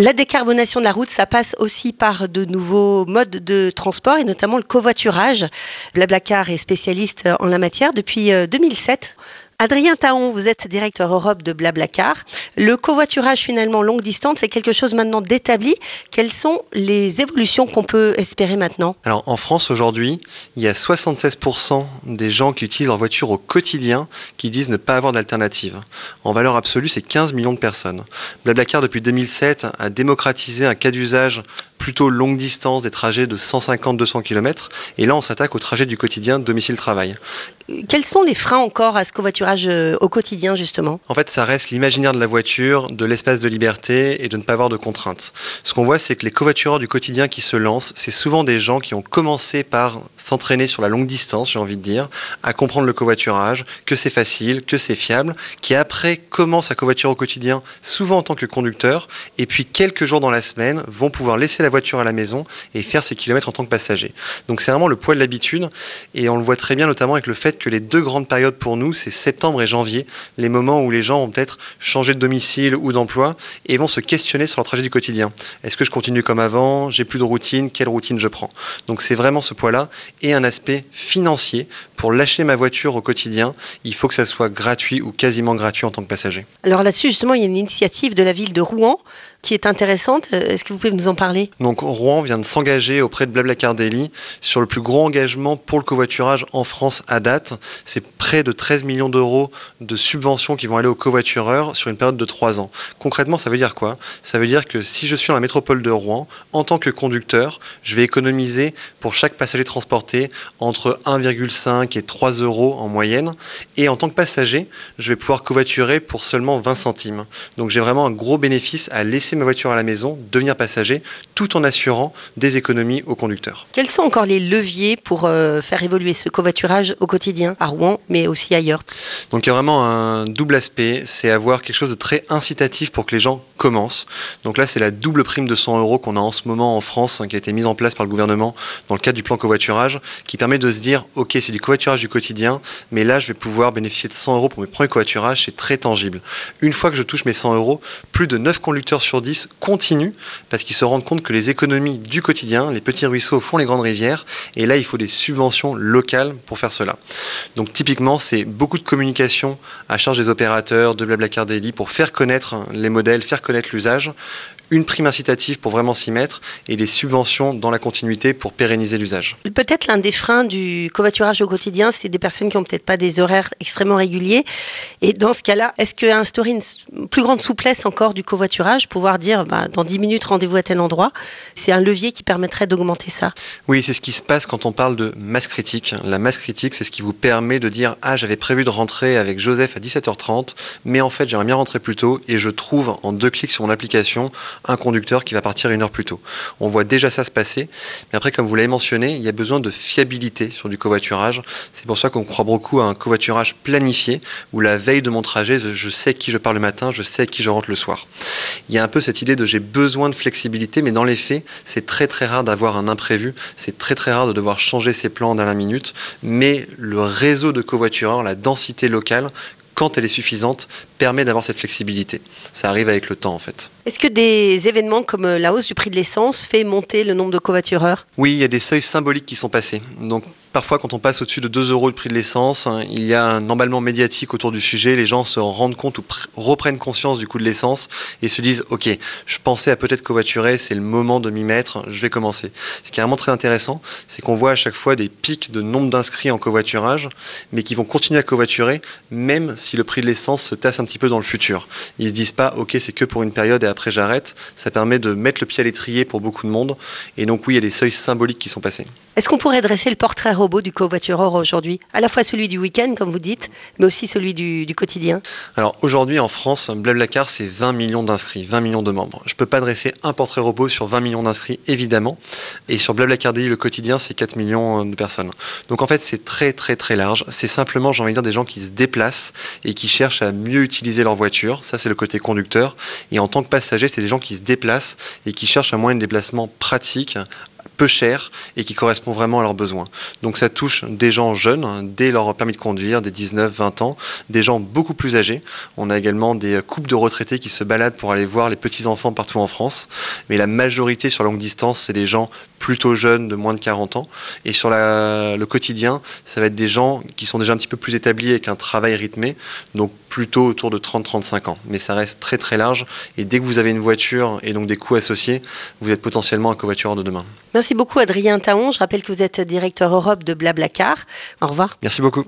La décarbonation de la route, ça passe aussi par de nouveaux modes de transport et notamment le covoiturage. Blablacar est spécialiste en la matière depuis 2007. Euh, Adrien Taon, vous êtes directeur Europe de Blablacar. Le covoiturage finalement longue distance, c'est quelque chose maintenant d'établi. Quelles sont les évolutions qu'on peut espérer maintenant? Alors en France aujourd'hui, il y a 76% des gens qui utilisent leur voiture au quotidien qui disent ne pas avoir d'alternative. En valeur absolue, c'est 15 millions de personnes. Blablacar depuis 2007 a démocratisé un cas d'usage plutôt longue distance, des trajets de 150-200 km. Et là, on s'attaque au trajet du quotidien domicile-travail. Quels sont les freins encore à ce covoiturage euh, au quotidien, justement? En fait, ça reste l'imaginaire de la voiture, de l'espace de liberté et de ne pas avoir de contraintes. Ce qu'on voit, c'est que les covoitureurs du quotidien qui se lancent, c'est souvent des gens qui ont commencé par s'entraîner sur la longue distance, j'ai envie de dire, à comprendre le covoiturage, que c'est facile, que c'est fiable, qui après commencent à covoiturer au quotidien, souvent en tant que conducteur, et puis quelques jours dans la semaine vont pouvoir laisser la voiture à la maison et faire ses kilomètres en tant que passager. Donc c'est vraiment le poids de l'habitude et on le voit très bien notamment avec le fait que les deux grandes périodes pour nous, c'est septembre et janvier, les moments où les gens vont peut-être changer de ou d'emploi et vont se questionner sur leur trajet du quotidien. Est-ce que je continue comme avant? J'ai plus de routine? Quelle routine je prends? Donc c'est vraiment ce poids-là et un aspect financier pour lâcher ma voiture au quotidien, il faut que ça soit gratuit ou quasiment gratuit en tant que passager. Alors là-dessus, justement, il y a une initiative de la ville de Rouen qui est intéressante. Euh, est-ce que vous pouvez nous en parler? Donc Rouen vient de s'engager auprès de Blablacar Daily sur le plus gros engagement pour le covoiturage en France à date. C'est près de 13 millions d'euros de subventions qui vont aller aux covoitureurs sur une période de 3 ans. Concrètement, ça veut dire quoi? Ça veut dire que si je suis dans la métropole de Rouen, en tant que conducteur, je vais économiser pour chaque passager transporté entre 1,5 et 3 euros en moyenne. Et en tant que passager, je vais pouvoir covoiturer pour seulement 20 centimes. Donc j'ai vraiment un gros bénéfice à laisser ma voiture à la maison, devenir passager, tout en assurant des économies au conducteur. Quels sont encore les leviers pour euh, faire évoluer ce covoiturage au quotidien à Rouen, mais aussi ailleurs? Donc il y a vraiment un double aspect, c'est avoir quelque chose de très incitatif pour que les gens commencent. Donc là, c'est la double prime de 100 euros qu'on a en ce moment en France, hein, qui a été mise en place par le gouvernement dans le cadre du plan covoiturage, qui permet de se dire, ok, c'est du covoiturage du quotidien, mais là, je vais pouvoir bénéficier de 100 euros pour mes premiers covoiturages, c'est très tangible. Une fois que je touche mes 100 euros, plus de 9 conducteurs sur 10 continuent parce qu'ils se rendent compte que les économies du quotidien, les petits ruisseaux font les grandes rivières, et là, il faut des subventions locales pour faire cela. Donc typiquement, c'est beaucoup de communication à charge des opérateurs, de Blablacar Daily, pour faire connaître les modèles, faire connaître l'usage, une prime incitative pour vraiment s'y mettre et des subventions dans la continuité pour pérenniser l'usage. Peut-être l'un des freins du covoiturage au quotidien, c'est des personnes qui n'ont peut-être pas des horaires extrêmement réguliers. Et dans ce cas-là, est-ce qu'instaurer une plus grande souplesse encore du covoiturage, pouvoir dire bah, dans 10 minutes rendez-vous à tel endroit, c'est un levier qui permettrait d'augmenter ça? Oui, c'est ce qui se passe quand on parle de masse critique. La masse critique, c'est ce qui vous permet de dire Ah, j'avais prévu de rentrer avec Joseph à 17h30, mais en fait, j'aimerais bien rentrer plus tôt et je trouve en deux clics sur mon application un conducteur qui va partir une heure plus tôt. On voit déjà ça se passer, mais après, comme vous l'avez mentionné, il y a besoin de fiabilité sur du covoiturage. C'est pour ça qu'on croit beaucoup à un covoiturage planifié, où la veille de mon trajet, je sais qui je pars le matin, je sais qui je rentre le soir. Il y a un peu cette idée de j'ai besoin de flexibilité, mais dans les faits, c'est très très rare d'avoir un imprévu, c'est très très rare de devoir changer ses plans dans la minute, mais le réseau de covoitureurs, la densité locale, quand elle est suffisante, permet d'avoir cette flexibilité. Ça arrive avec le temps en fait. Est-ce que des événements comme euh, la hausse du prix de l'essence fait monter le nombre de covoitureurs? Oui, il y a des seuils symboliques qui sont passés. Donc parfois quand on passe au-dessus de 2 euros le prix de l'essence, hein, il y a un emballement médiatique autour du sujet, les gens se rendent compte ou reprennent conscience du coût de l'essence et se disent ok, je pensais à peut-être covoiturer, c'est le moment de m'y mettre, je vais commencer. Ce qui est vraiment très intéressant, c'est qu'on voit à chaque fois des pics de nombre d'inscrits en covoiturage, mais qui vont continuer à covoiturer même si le prix de l'essence se tasse un petit peu dans le futur. Ils se disent pas ok c'est que pour une période et après j'arrête, ça permet de mettre le pied à l'étrier pour beaucoup de monde et donc oui il y a des seuils symboliques qui sont passés. Est-ce qu'on pourrait dresser le portrait robot du covoitureur aujourd'hui? À la fois celui du week-end, comme vous dites, mais aussi celui du, quotidien Alors aujourd'hui en France, Blablacar, c'est 20 millions d'inscrits, 20 millions de membres. Je ne peux pas dresser un portrait robot sur 20 millions d'inscrits, évidemment. Et sur Blablacar Daily, le quotidien, c'est 4 millions de personnes. Donc en fait, c'est très très très large. C'est simplement, j'ai envie de dire, des gens qui se déplacent et qui cherchent à mieux utiliser leur voiture. Ça, c'est le côté conducteur. Et en tant que passager, c'est des gens qui se déplacent et qui cherchent un moyen de déplacement pratique, peu cher et qui correspond vraiment à leurs besoins. Donc ça touche des gens jeunes, hein, dès leur permis de conduire, des 19, 20 ans, des gens beaucoup plus âgés. On a également des couples de retraités qui se baladent pour aller voir les petits-enfants partout en France. Mais la majorité sur longue distance, c'est des gens plutôt jeunes de moins de 40 ans. Et sur le quotidien, ça va être des gens qui sont déjà un petit peu plus établis avec un travail rythmé, donc plutôt autour de 30-35 ans. Mais ça reste très très large. Et dès que vous avez une voiture et donc des coûts associés, vous êtes potentiellement un covoitureur de demain. Merci beaucoup Adrien Taon. Je rappelle que vous êtes directeur Europe de Blablacar. Au revoir. Merci beaucoup.